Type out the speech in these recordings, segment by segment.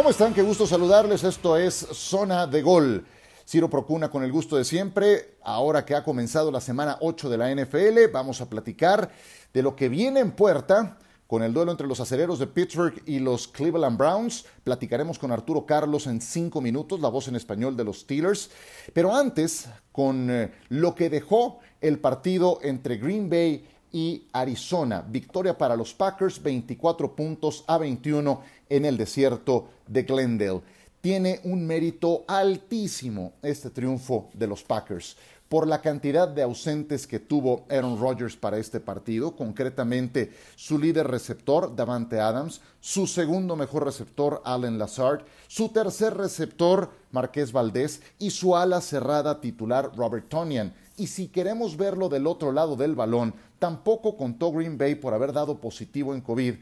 ¿Cómo están? Qué gusto saludarles. Esto es Zona de Gol. Ciro Procuna con el gusto de siempre. Ahora que ha comenzado la semana 8 de la NFL, vamos a platicar de lo que viene en puerta con el duelo entre los acereros de Pittsburgh y los Cleveland Browns. Platicaremos con Arturo Carlos en cinco minutos, la voz en español de los Steelers. Pero antes, con eh, lo que dejó el partido entre Green Bay y Arizona. Victoria para los Packers, 24 puntos a 21 en el desierto de Glendale. Tiene un mérito altísimo este triunfo de los Packers por la cantidad de ausentes que tuvo Aaron Rodgers para este partido, concretamente su líder receptor, Davante Adams, su segundo mejor receptor, Allen Lazard, su tercer receptor, Marqués Valdés, y su ala cerrada titular, Robert Tonian. Y si queremos verlo del otro lado del balón, tampoco contó Green Bay por haber dado positivo en COVID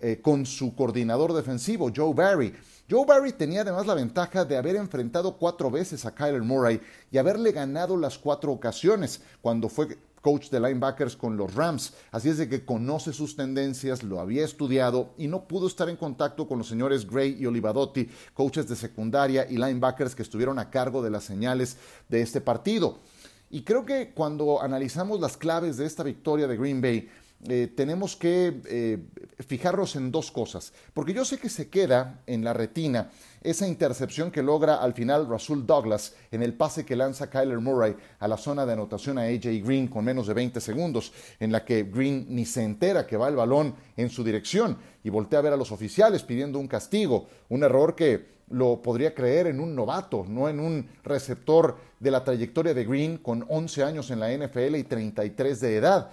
eh, con su coordinador defensivo, Joe Barry. Joe Barry tenía además la ventaja de haber enfrentado cuatro veces a Kyler Murray y haberle ganado las cuatro ocasiones cuando fue coach de linebackers con los Rams. Así es de que conoce sus tendencias, lo había estudiado y no pudo estar en contacto con los señores Gray y Olivadotti, coaches de secundaria y linebackers que estuvieron a cargo de las señales de este partido. Y creo que cuando analizamos las claves de esta victoria de Green Bay, eh, tenemos que eh, fijarnos en dos cosas, porque yo sé que se queda en la retina esa intercepción que logra al final Rasul Douglas en el pase que lanza Kyler Murray a la zona de anotación a AJ Green con menos de 20 segundos, en la que Green ni se entera que va el balón en su dirección y voltea a ver a los oficiales pidiendo un castigo, un error que lo podría creer en un novato, no en un receptor de la trayectoria de Green con 11 años en la NFL y 33 de edad.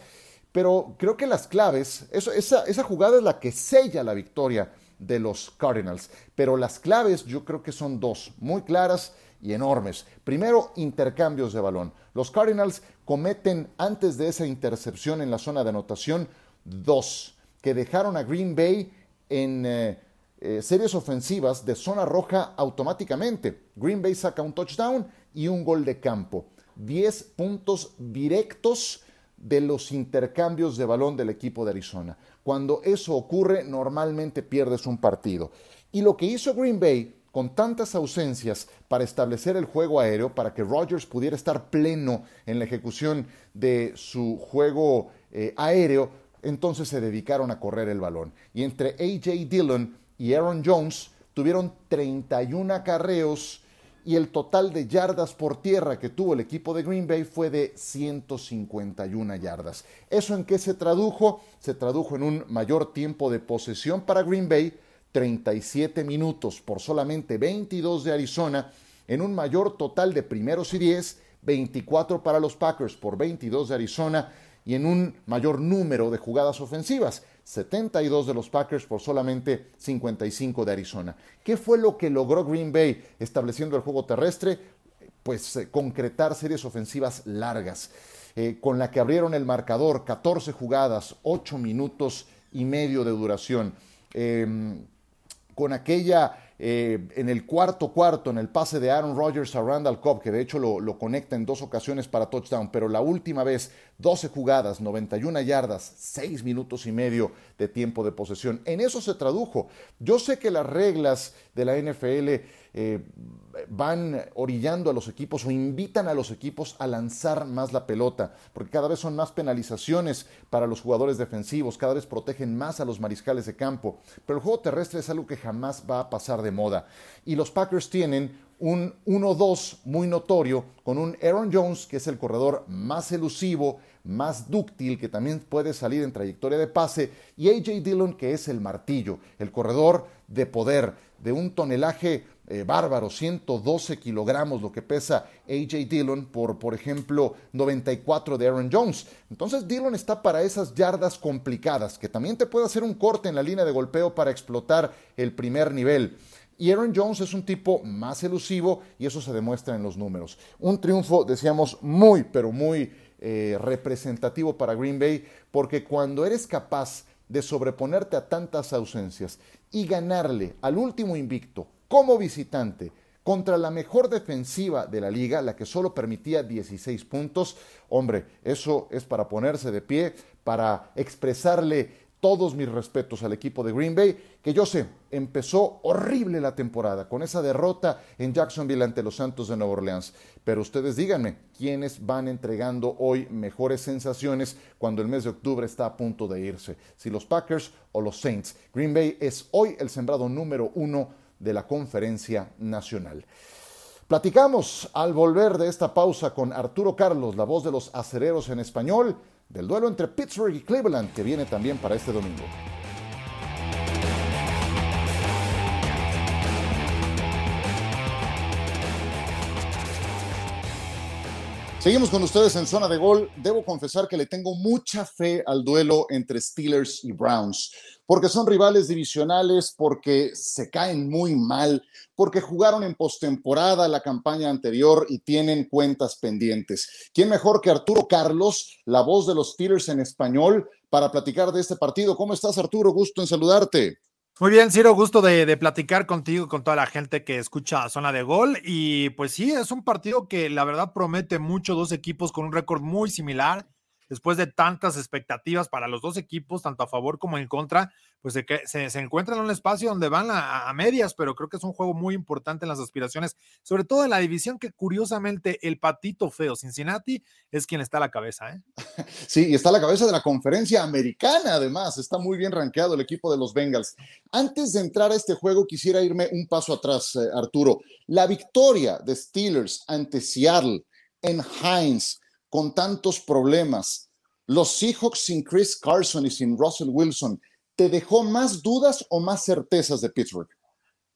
Pero creo que las claves, esa, jugada es la que sella la victoria de los Cardinals. Pero las claves yo creo que son dos, muy claras y enormes. Primero, intercambios de balón. Los Cardinals cometen antes de esa intercepción en la zona de anotación dos, que dejaron a Green Bay en eh, eh, series ofensivas de zona roja automáticamente. Green Bay saca un touchdown y un gol de campo. Diez puntos directos de los intercambios de balón del equipo de Arizona. Cuando eso ocurre, normalmente pierdes un partido. Y lo que hizo Green Bay con tantas ausencias para establecer el juego aéreo, para que Rodgers pudiera estar pleno en la ejecución de su juego eh, aéreo, entonces se dedicaron a correr el balón. Y entre AJ Dillon y Aaron Jones tuvieron 31 acarreos y el total de yardas por tierra que tuvo el equipo de Green Bay fue de 151 yardas. ¿Eso en qué se tradujo? Se tradujo en un mayor tiempo de posesión para Green Bay, 37 minutos por solamente 22 de Arizona, en un mayor total de primeros y 10, 24 para los Packers por 22 de Arizona y en un mayor número de jugadas ofensivas. 72 de los Packers por solamente 55 de Arizona. ¿Qué fue lo que logró Green Bay estableciendo el juego terrestre? Pues eh, concretar series ofensivas largas, eh, con la que abrieron el marcador 14 jugadas, 8 minutos y medio de duración. Em, con aquella eh, en el cuarto cuarto, en el pase de Aaron Rodgers a Randall Cobb, que de hecho lo, lo, conecta en dos ocasiones para touchdown, pero la última vez 12 jugadas, 91 yardas, 6 minutos y medio de tiempo de posesión. En eso se tradujo. Yo sé que las reglas de la NFL eh, van orillando a los equipos o invitan a los equipos a lanzar más la pelota, porque cada vez son más penalizaciones para los jugadores defensivos, cada vez protegen más a los mariscales de campo, pero el juego terrestre es algo que jamás va a pasar de moda. Y los Packers tienen un 1-2 muy notorio con un Aaron Jones, que es el corredor más elusivo, más dúctil, que también puede salir en trayectoria de pase, y AJ Dillon, que es el martillo, el corredor de poder, de un tonelaje eh, bárbaro, 112 kilogramos, lo que pesa AJ Dillon por, por ejemplo, 94 de Aaron Jones. Entonces Dillon está para esas yardas complicadas, que también te puede hacer un corte en la línea de golpeo para explotar el primer nivel. Y Aaron Jones es un tipo más elusivo y eso se demuestra en los números. Un triunfo, decíamos, muy, pero muy eh, representativo para Green Bay, porque cuando eres capaz de sobreponerte a tantas ausencias y ganarle al último invicto como visitante contra la mejor defensiva de la liga, la que solo permitía 16 puntos, hombre, eso es para ponerse de pie, para expresarle todos mis respetos al equipo de Green Bay, que yo sé, empezó horrible la temporada con esa derrota en Jacksonville ante los Santos de Nueva Orleans. Pero ustedes díganme, ¿quiénes van entregando hoy mejores sensaciones cuando el mes de octubre está a punto de irse? Si los Packers o los Saints. Green Bay es hoy el sembrado número uno de la conferencia nacional. Platicamos al volver de esta pausa con Arturo Carlos, la voz de los acereros en español del duelo entre Pittsburgh y Cleveland que viene también para este domingo. Seguimos con ustedes en zona de gol. Debo confesar que le tengo mucha fe al duelo entre Steelers y Browns porque son rivales divisionales, porque se caen muy mal, porque jugaron en postemporada la campaña anterior y tienen cuentas pendientes. ¿Quién mejor que Arturo Carlos, la voz de los Steelers en español, para platicar de este partido? ¿Cómo estás, Arturo? Gusto en saludarte. Muy bien, Ciro, gusto de, de, platicar contigo, con toda la gente que escucha Zona de Gol. Y pues sí, es un partido que la verdad promete mucho, dos equipos con un récord muy similar después de tantas expectativas para los dos equipos, tanto a favor como en contra, pues se, se, encuentran en un espacio donde van a, medias, pero creo que es un juego muy importante en las aspiraciones, sobre todo en la división que curiosamente el patito feo Cincinnati es quien está a la cabeza. ¿eh? Sí, y está a la cabeza de la conferencia americana, además, está muy bien rankeado el equipo de los Bengals. Antes de entrar a este juego, quisiera irme un paso atrás, eh, Arturo. La victoria de Steelers ante Seattle en Heinz con tantos problemas, los Seahawks sin Chris Carson y sin Russell Wilson, ¿te dejó más dudas o más certezas de Pittsburgh?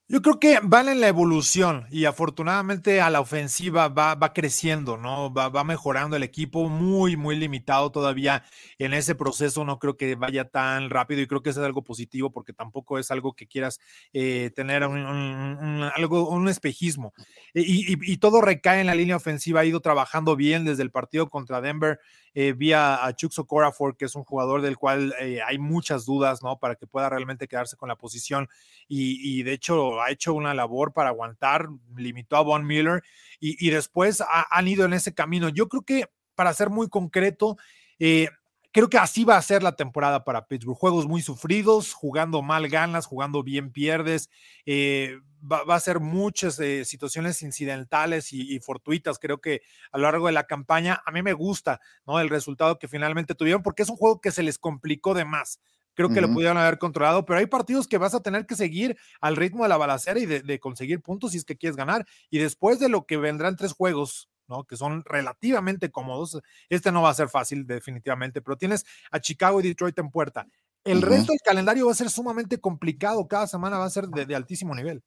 Yo creo que van en la evolución y afortunadamente a la ofensiva va, va creciendo, ¿no? Va, va, mejorando el equipo, muy, muy limitado todavía en ese proceso. No creo que vaya tan rápido y creo que eso es algo positivo porque tampoco es algo que quieras eh, tener un, algo, un espejismo. Y, y, todo recae en la línea ofensiva. Ha ido trabajando bien desde el partido contra Denver. Eh, vía a Chuck Socorafor, que es un jugador del cual eh, hay muchas dudas, ¿no? Para que pueda realmente quedarse con la posición. Y, de hecho ha hecho una labor para aguantar, limitó a Von Miller y, después han ido en ese camino. Yo creo que, para ser muy concreto, eh, creo que así va a ser la temporada para Pittsburgh. Juegos muy sufridos, jugando mal ganas, jugando bien pierdes. Eh, va, a ser muchas eh, situaciones incidentales y, fortuitas. Creo que a lo largo de la campaña, a mí me gusta ¿no? el resultado que finalmente tuvieron, porque es un juego que se les complicó de más. Creo que lo pudieron haber controlado, pero hay partidos que vas a tener que seguir al ritmo de la balacera y de, de conseguir puntos si es que quieres ganar. Y después de lo que vendrán tres juegos ¿no? Que son relativamente cómodos. Este no va a ser fácil, definitivamente, pero tienes a Chicago y Detroit en puerta. El resto del calendario va a ser sumamente complicado. Cada semana va a ser de, altísimo nivel.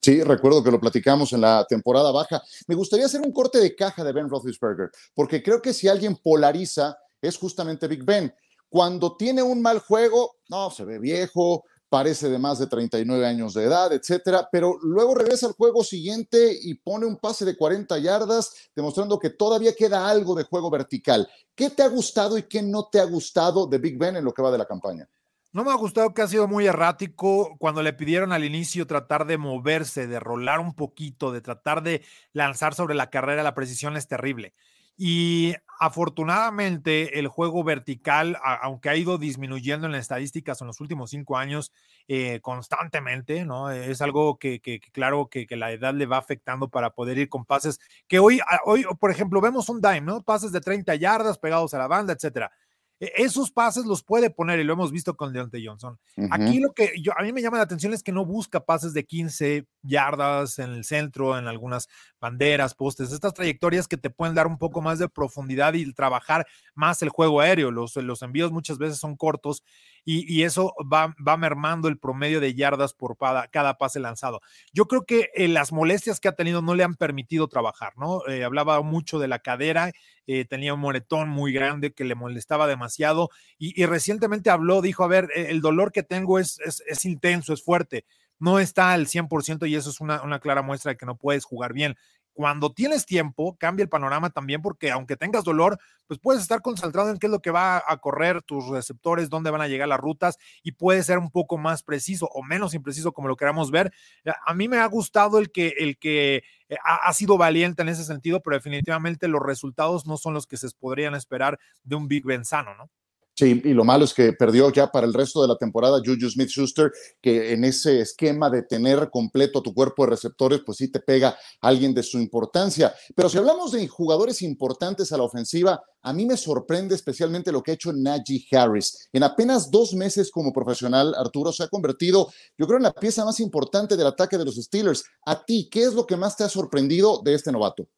Sí, recuerdo que lo platicamos en la temporada baja. Me gustaría hacer un corte de caja de Ben Roethlisberger, porque creo que si alguien polariza es justamente Big Ben. Cuando tiene un mal juego, no, se ve viejo, parece de más de 39 años de edad, etcétera, pero luego regresa al juego siguiente y pone un pase de 40 yardas, demostrando que todavía queda algo de juego vertical. ¿Qué te ha gustado y qué no te ha gustado de Big Ben en lo que va de la campaña? No me ha gustado que ha sido muy errático cuando le pidieron al inicio tratar de moverse, de rolar un poquito, de tratar de lanzar sobre la carrera, la precisión es terrible. Y afortunadamente el juego vertical, aunque ha ido disminuyendo en las estadísticas en los últimos cinco años eh, constantemente, ¿no? Es algo que, claro que, la edad le va afectando para poder ir con pases que hoy, hoy, por ejemplo, vemos un dime, ¿no? Pases de 30 yardas pegados a la banda, etcétera. E, esos pases los puede poner y lo hemos visto con Deontay Johnson. Aquí lo que yo, a mí me llama la atención es que no busca pases de 15 yardas en el centro, en algunas banderas, postes, estas trayectorias que te pueden dar un poco más de profundidad y trabajar más el juego aéreo. Los, los envíos muchas veces son cortos y, eso va, va, mermando el promedio de yardas por cada, pase lanzado. Yo creo que eh, las molestias que ha tenido no le han permitido trabajar, ¿no? Eh, hablaba mucho de la cadera, eh, tenía un moretón muy grande que le molestaba demasiado y, recientemente habló, dijo, a ver, el dolor que tengo es, es, intenso, es fuerte no está al 100% y eso es una, una, clara muestra de que no puedes jugar bien cuando tienes tiempo, cambia el panorama también, porque aunque tengas dolor, pues puedes estar concentrado en qué es lo que va a correr tus receptores, dónde van a llegar las rutas y puede ser un poco más preciso o menos impreciso como lo queramos ver. A mí me ha gustado el que, el que eh, ha, ha sido valiente en ese sentido, pero definitivamente los resultados no son los que se podrían esperar de un Big Ben sano, ¿no? Sí, y lo malo es que perdió ya para el resto de la temporada Juju Smith Schuster, que en ese esquema de tener completo tu cuerpo de receptores, pues sí te pega alguien de su importancia. Pero si hablamos de jugadores importantes a la ofensiva, a mí me sorprende especialmente lo que ha hecho Najee Harris. En apenas dos meses como profesional, Arturo se ha convertido, yo creo, en la pieza más importante del ataque de los Steelers. A ti, ¿qué es lo que más te ha sorprendido de este novato?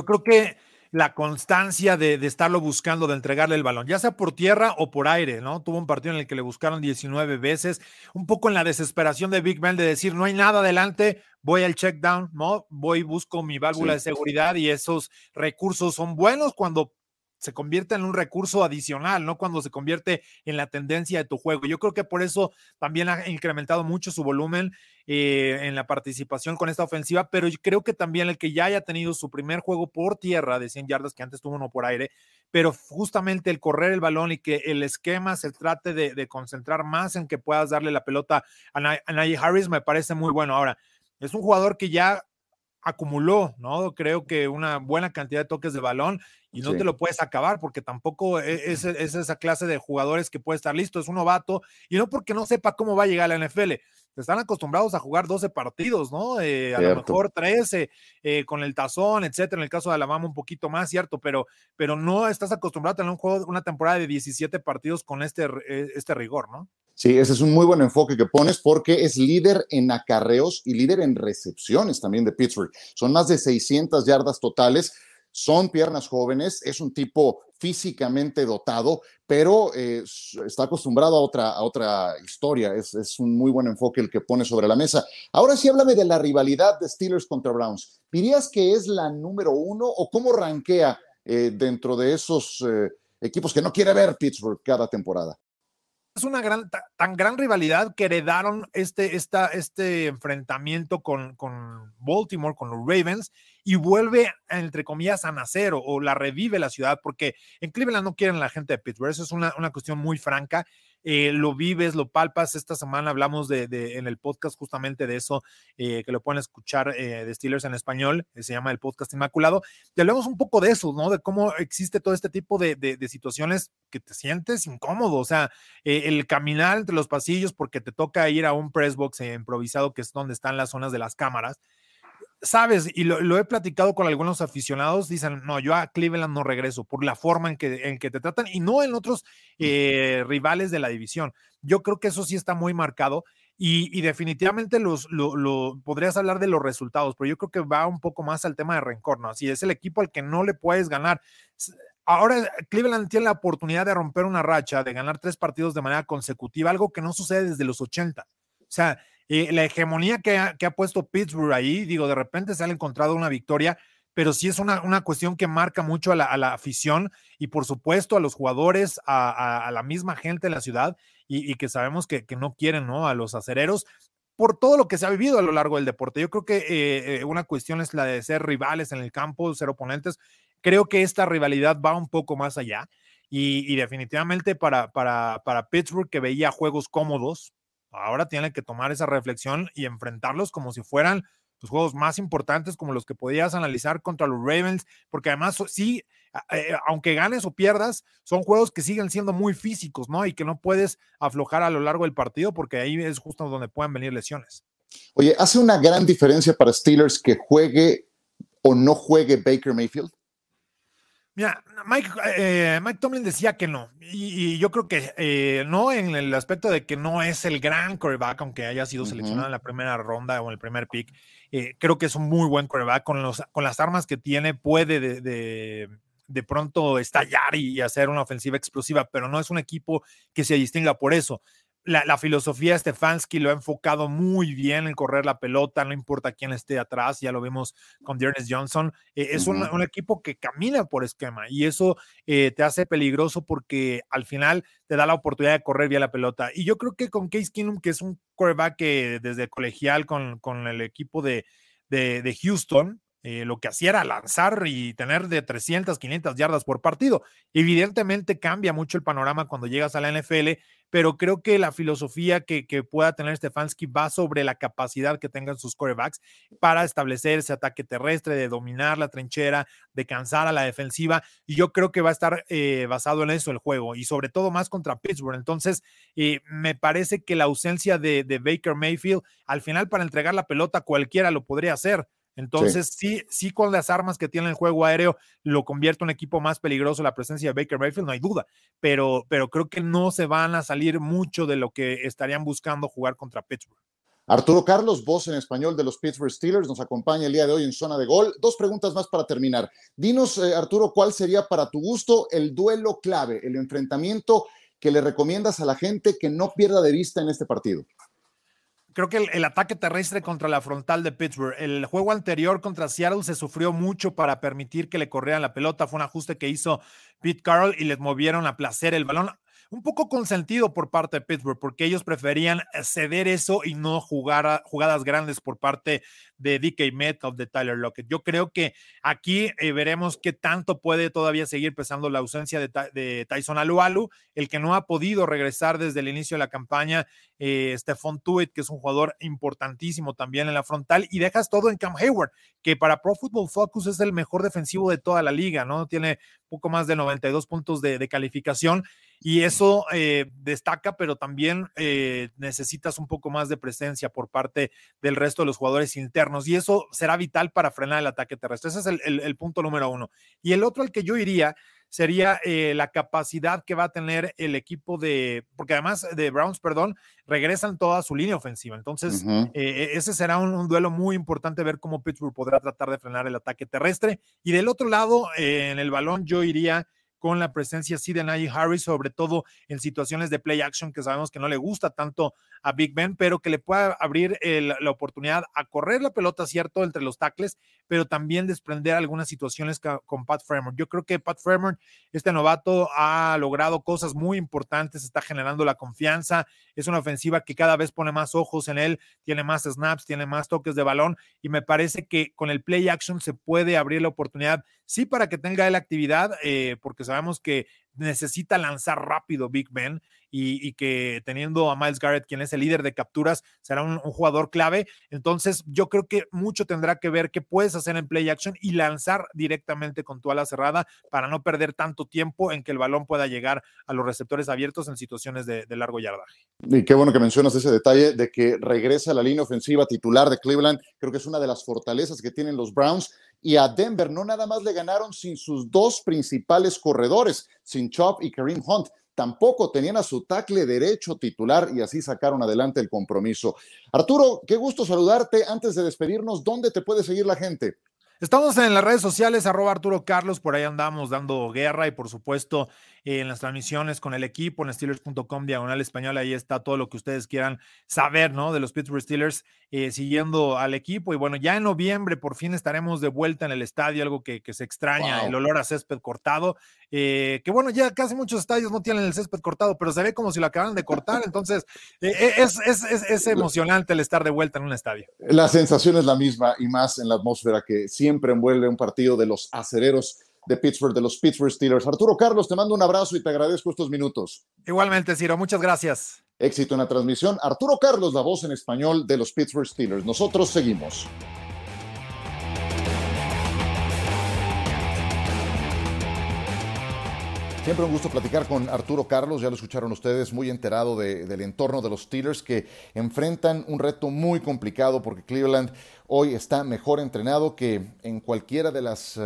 Yo creo que la constancia de, estarlo buscando, de entregarle el balón, ya sea por tierra o por aire, ¿no? Tuvo un partido en el que le buscaron 19 veces, un poco en la desesperación de Big Ben de decir, no hay nada adelante, voy al check down, ¿no? Voy, busco mi válvula de seguridad y esos recursos son buenos cuando se convierte en un recurso adicional, ¿no? Cuando se convierte en la tendencia de tu juego. Yo creo que por eso también ha incrementado mucho su volumen eh, en la participación con esta ofensiva, pero yo creo que también el que ya haya tenido su primer juego por tierra de 100 yardas, que antes tuvo uno por aire, pero justamente el correr el balón y que el esquema se trate de, concentrar más en que puedas darle la pelota a, Najee Harris me parece muy bueno. Ahora, es un jugador que ya acumuló, ¿no? Creo que una buena cantidad de toques de balón y no te lo puedes acabar porque tampoco e, es, esa clase de jugadores que puede estar listo, es un novato y no porque no sepa cómo va a llegar a la NFL. Están acostumbrados a jugar 12 partidos, ¿no? Eh, a lo mejor 13 eh, con el tazón, etcétera. En el caso de Alabama un poquito más, cierto, pero, pero no estás acostumbrado a tener un juego, una temporada de 17 partidos con este, eh, este rigor, ¿no? Sí, ese es un muy buen enfoque que pones porque es líder en acarreos y líder en recepciones también de Pittsburgh. Son más de 600 yardas totales son piernas jóvenes, es un tipo físicamente dotado, pero eh, está acostumbrado a otra, a otra historia. Es, un muy buen enfoque el que pone sobre la mesa. Ahora sí, háblame de la rivalidad de Steelers contra Browns. ¿Dirías que es la número uno o cómo rankea eh, dentro de esos eh, equipos que no quiere ver Pittsburgh cada temporada? Es una gran, tan gran rivalidad que heredaron este, esta, este enfrentamiento con, con Baltimore, con los Ravens, y vuelve, entre comillas, a nacer o, la revive la ciudad, porque en Cleveland no quieren la gente de Pittsburgh. Eso es una, una cuestión muy franca. Eh, lo vives, lo palpas. Esta semana hablamos de, en el podcast justamente de eso, eh, que lo pueden escuchar eh, de Steelers en español, se llama el podcast Inmaculado. Te hablamos un poco de eso, ¿no? De cómo existe todo este tipo de, de situaciones que te sientes incómodo, o sea, el caminar entre los pasillos porque te toca ir a un press box improvisado, que es donde están las zonas de las cámaras sabes, y lo, he platicado con algunos aficionados, dicen, no, yo a Cleveland no regreso por la forma en que, en que te tratan y no en otros eh, rivales de la división. Yo creo que eso sí está muy marcado y, definitivamente los, lo, podrías hablar de los resultados, pero yo creo que va un poco más al tema de rencor, ¿no? Si es el equipo al que no le puedes ganar. Ahora Cleveland tiene la oportunidad de romper una racha, de ganar tres partidos de manera consecutiva, algo que no sucede desde los 80. O sea, eh, la hegemonía que ha, puesto Pittsburgh ahí, digo, de repente se ha encontrado una victoria, pero sí es una, una cuestión que marca mucho a la, afición y por supuesto a los jugadores, a, la misma gente de la ciudad y, que sabemos que, no quieren, ¿no? A los acereros por todo lo que se ha vivido a lo largo del deporte. Yo creo que eh, eh, una cuestión es la de ser rivales en el campo, ser oponentes. Creo que esta rivalidad va un poco más allá. Y, definitivamente para, para, para Pittsburgh, que veía juegos cómodos, Ahora tienen que tomar esa reflexión y enfrentarlos como si fueran los juegos más importantes, como los que podías analizar contra los Ravens, porque además sí, eh, aunque ganes o pierdas, son juegos que siguen siendo muy físicos, ¿no? Y que no puedes aflojar a lo largo del partido, porque ahí es justo donde pueden venir lesiones. Oye, ¿hace una gran diferencia para Steelers que juegue o no juegue Baker Mayfield? Mira, Mike, eh, Mike Tomlin decía que no, y, yo creo que eh, no en el aspecto de que no es el gran quarterback, aunque haya sido seleccionado en la primera ronda o en el primer pick. Eh, creo que es un muy buen quarterback con, los, con las armas que tiene, puede de, de, de pronto estallar y hacer una ofensiva explosiva, pero no es un equipo que se distinga por eso la, filosofía de Stefanski lo ha enfocado muy bien en correr la pelota, no importa quién esté atrás, ya lo vimos con Dearness Johnson. Eh, es un, equipo que camina por esquema y eso eh, te hace peligroso porque al final te da la oportunidad de correr bien la pelota. Y yo creo que con Case Keenum, que es un quarterback que desde colegial con, con el equipo de, de, Houston, eh, lo que hacía era lanzar y tener de 300, 500 yardas por partido. Evidentemente cambia mucho el panorama cuando llegas a la NFL, pero creo que la filosofía que, pueda tener Stefanski va sobre la capacidad que tengan sus corebacks para establecer ese ataque terrestre, de dominar la trinchera, de cansar a la defensiva, y yo creo que va a estar eh, basado en eso el juego, y sobre todo más contra Pittsburgh. Entonces, eh, me parece que la ausencia de, de Baker Mayfield, al final para entregar la pelota cualquiera lo podría hacer entonces, sí. sí, con las armas que tiene el juego aéreo, lo convierte en un equipo más peligroso la presencia de Baker Mayfield, no hay duda, pero, pero creo que no se van a salir mucho de lo que estarían buscando jugar contra Pittsburgh. Arturo Carlos, voz en español de los Pittsburgh Steelers, nos acompaña el día de hoy en zona de gol. Dos preguntas más para terminar. Dinos, eh, Arturo, ¿cuál sería para tu gusto el duelo clave, el enfrentamiento que le recomiendas a la gente que no pierda de vista en este partido? Creo que el, ataque terrestre contra la frontal de Pittsburgh, el juego anterior contra Seattle se sufrió mucho para permitir que le corrieran la pelota. Fue un ajuste que hizo Pete Carroll y les movieron a placer el balón un poco consentido por parte de Pittsburgh, porque ellos preferían ceder eso y no jugar jugadas grandes por parte de DK Metcalf, de Tyler Lockett. Yo creo que aquí eh, veremos qué tanto puede todavía seguir pesando la ausencia de, Tyson Alualu, el que no ha podido regresar desde el inicio de la campaña, eh, Stephon Tuitt, que es un jugador importantísimo también en la frontal, y dejas todo en Cam Hayward, que para Pro Football Focus es el mejor defensivo de toda la liga, ¿no? Tiene poco más de 92 puntos de, calificación y eso eh, destaca, pero también eh, necesitas un poco más de presencia por parte del resto de los jugadores internos y eso será vital para frenar el ataque terrestre. Ese es el, punto número uno. Y el otro al que yo iría sería eh, la capacidad que va a tener el equipo de, porque además de Browns, perdón, regresan toda su línea ofensiva. Entonces, e, ese será un, un, duelo muy importante, ver cómo Pittsburgh podrá tratar de frenar el ataque terrestre. Y del otro lado, en el balón, yo iría con la presencia sí de Najee Harris, sobre todo en situaciones de play action que sabemos que no le gusta tanto a Big Ben, pero que le pueda abrir la oportunidad a correr la pelota, cierto, entre los tackles, pero también desprender algunas situaciones con Pat Fremont. Yo creo que Pat Fremont, este novato, ha logrado cosas muy importantes, está generando la confianza, es una ofensiva que cada vez pone más ojos en él, tiene más snaps, tiene más toques de balón y me parece que con el play action se puede abrir la oportunidad, sí, para que tenga él actividad, eh, porque sabemos que necesita lanzar rápido Big Ben y, que teniendo a Miles Garrett, quien es el líder de capturas, será un, jugador clave. Entonces, yo creo que mucho tendrá que ver qué puedes hacer en play action y lanzar directamente con tu ala cerrada para no perder tanto tiempo en que el balón pueda llegar a los receptores abiertos en situaciones de, largo yardaje. Y qué bueno que mencionas ese detalle de que regresa la línea ofensiva titular de Cleveland. Creo que es una de las fortalezas que tienen los Browns. Y a Denver no nada más le ganaron sin sus dos principales corredores, sin Chop y Kareem Hunt tampoco tenían a su tackle derecho titular y así sacaron adelante el compromiso. Arturo, qué gusto saludarte. Antes de despedirnos, ¿dónde te puede seguir la gente? Estamos en las redes sociales, arroba Arturo Carlos, por ahí andamos dando guerra y por supuesto en las transmisiones con el equipo en Steelers.com diagonal español, ahí está todo lo que ustedes quieran saber, ¿no? De los Pittsburgh Steelers eh, siguiendo al equipo y bueno, ya en noviembre por fin estaremos de vuelta en el estadio, algo que, se extraña, el olor a césped cortado, eh, que bueno, ya casi muchos estadios no tienen el césped cortado, pero se ve como si lo acaban de cortar, entonces eh, es, es, es emocionante el estar de vuelta en un estadio. La sensación es la misma y más en la atmósfera que siempre siempre envuelve un partido de los acereros de Pittsburgh, de los Pittsburgh Steelers. Arturo Carlos, te mando un abrazo y te agradezco estos minutos. Igualmente, Ciro, muchas gracias. Éxito en la transmisión. Arturo Carlos, la voz en español de los Pittsburgh Steelers. Nosotros seguimos. Siempre un gusto platicar con Arturo Carlos, ya lo escucharon ustedes, muy enterado del entorno de los Steelers que enfrentan un reto muy complicado porque Cleveland hoy está mejor entrenado que en cualquiera de las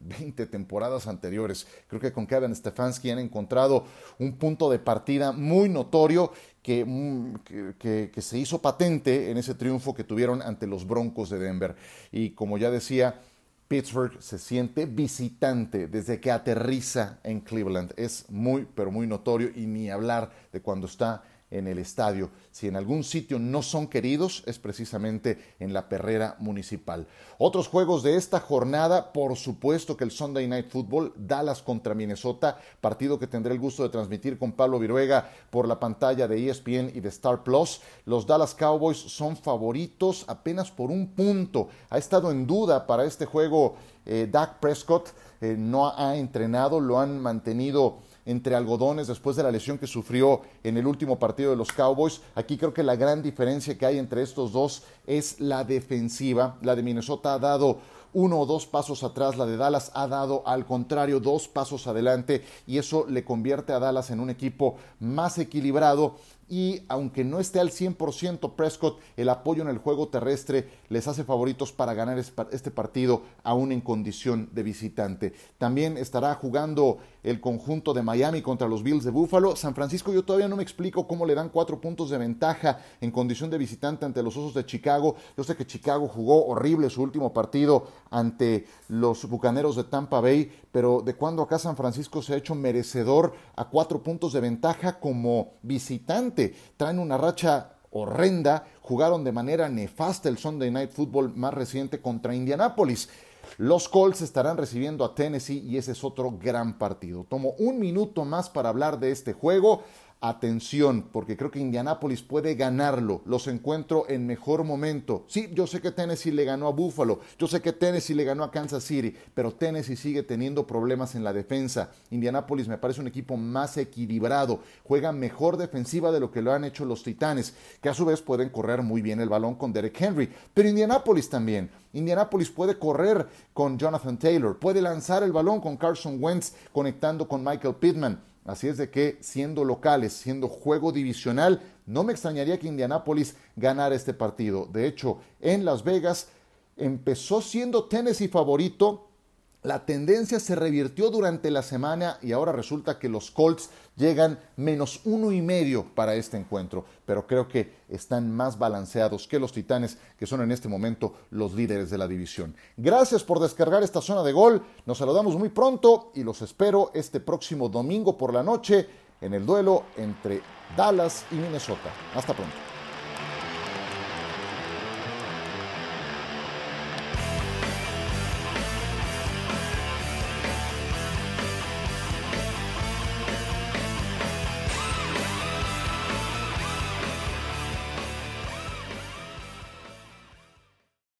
20 eh, temporadas anteriores. Creo que con Kevin Stefanski han encontrado un punto de partida muy notorio mm, que, que se hizo patente en ese triunfo que tuvieron ante los Broncos de Denver. Y como ya decía, Pittsburgh se siente visitante desde que aterriza en Cleveland. Es muy, pero muy notorio y ni hablar de cuando está en el estadio. Si en algún sitio no son queridos, es precisamente en la perrera municipal. Otros juegos de esta jornada, por supuesto que el Sunday Night Football, Dallas contra Minnesota, partido que tendré el gusto de transmitir con Pablo Viruega por la pantalla de ESPN y de Star Plus. Los Dallas Cowboys son favoritos apenas por un punto. Ha estado en duda para este juego eh, Dak Prescott, eh, no ha entrenado, lo han mantenido entre algodones después de la lesión que sufrió en el último partido de los Cowboys. Aquí creo que la gran diferencia que hay entre estos dos es la defensiva. La de Minnesota ha dado uno o dos pasos atrás, la de Dallas ha dado al contrario dos pasos adelante y eso le convierte a Dallas en un equipo más equilibrado y aunque no esté al 100% Prescott, el apoyo en el juego terrestre les hace favoritos para ganar este partido aún en condición de visitante. También estará jugando el conjunto de Miami contra los Bills de Buffalo. San Francisco yo todavía no me explico cómo le dan cuatro puntos de ventaja en condición de visitante ante los Osos de Chicago. Yo sé que Chicago jugó horrible su último partido ante los Bucaneros de Tampa Bay, pero de cuando acá San Francisco se ha hecho merecedor a cuatro puntos de ventaja como visitante. Traen una racha horrenda, jugaron de manera nefasta el Sunday Night Football más reciente contra Indianapolis. Los Colts estarán recibiendo a Tennessee y ese es otro gran partido. Tomo un minuto más para hablar de este juego atención, porque creo que Indianapolis puede ganarlo. Los encuentro en mejor momento. Sí, yo sé que Tennessee le ganó a Buffalo, yo sé que Tennessee le ganó a Kansas City, pero Tennessee sigue teniendo problemas en la defensa. Indianapolis me parece un equipo más equilibrado, juega mejor defensiva de lo que lo han hecho los Titanes, que a su vez pueden correr muy bien el balón con Derek Henry, pero Indianapolis también. Indianapolis puede correr con Jonathan Taylor, puede lanzar el balón con Carson Wentz conectando con Michael Pittman. Así es de que, siendo locales, siendo juego divisional, no me extrañaría que Indianápolis ganara este partido. De hecho, en Las Vegas empezó siendo Tennessee favorito, la tendencia se revirtió durante la semana y ahora resulta que los Colts llegan menos uno y medio para este encuentro, pero creo que están más balanceados que los Titanes, que son en este momento los líderes de la división. Gracias por descargar esta zona de gol, nos saludamos muy pronto y los espero este próximo domingo por la noche en el duelo entre Dallas y Minnesota. Hasta pronto.